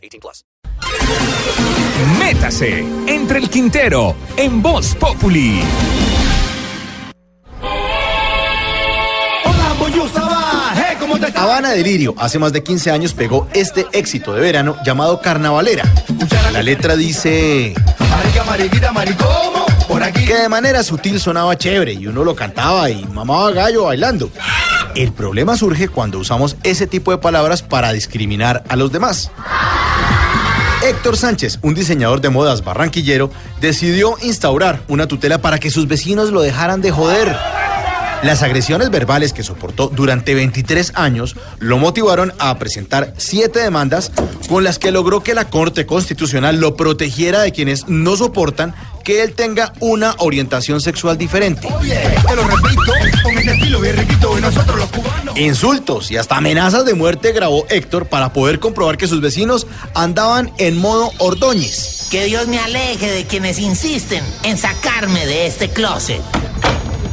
18 plus. Métase entre el Quintero en Voz Populi. Habana Delirio hace más de 15 años pegó este éxito de verano llamado Carnavalera. La letra dice Marica, mariquita, maricomo. Por aquí. que de manera sutil sonaba chévere y uno lo cantaba y mamaba gallo bailando. El problema surge cuando usamos ese tipo de palabras para discriminar a los demás. Héctor Sánchez, un diseñador de modas barranquillero, decidió instaurar una tutela para que sus vecinos lo dejaran de joder. Las agresiones verbales que soportó durante 23 años lo motivaron a presentar siete demandas con las que logró que la Corte Constitucional lo protegiera de quienes no soportan que él tenga una orientación sexual diferente. Oye, te lo repito, con estilo bien riquito de nosotros los cubanos. Insultos y hasta amenazas de muerte grabó Héctor para poder comprobar que sus vecinos andaban en modo Ordóñez. Que Dios me aleje de quienes insisten en sacarme de este closet.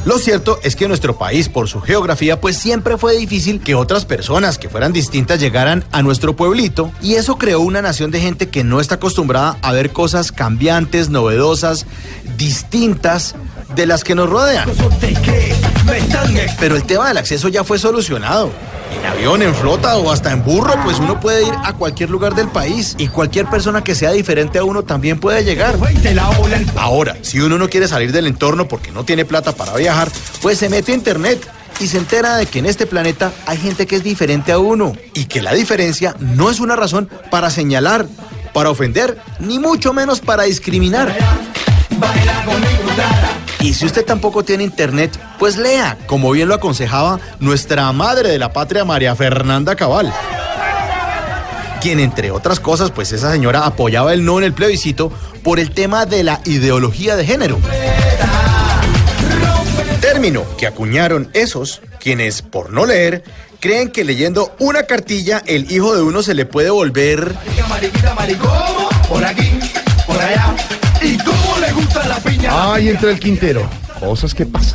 Lo cierto es que nuestro país, por su geografía, pues siempre fue difícil que otras personas que fueran distintas llegaran a nuestro pueblito y eso creó una nación de gente que no está acostumbrada a ver cosas cambiantes, novedosas, distintas de las que nos rodean. Pero el tema del acceso ya fue solucionado. En avión, en flota o hasta en burro, pues uno puede ir a cualquier lugar del país y cualquier persona que sea diferente a uno también puede llegar. Ahora, si uno no quiere salir del entorno porque no tiene plata para viajar, pues se mete a internet y se entera de que en este planeta hay gente que es diferente a uno y que la diferencia no es una razón para señalar, para ofender, ni mucho menos para discriminar. baila. Y si usted tampoco tiene internet, pues lea, como bien lo aconsejaba nuestra madre de la patria, María Fernanda Cabal. Quien, entre otras cosas, pues esa señora apoyaba el no en el plebiscito por el tema de la ideología de género. Término que acuñaron esos quienes, por no leer, creen que leyendo una cartilla el hijo de uno se le puede volver Ay, entre el Quintero. Cosas que pasan.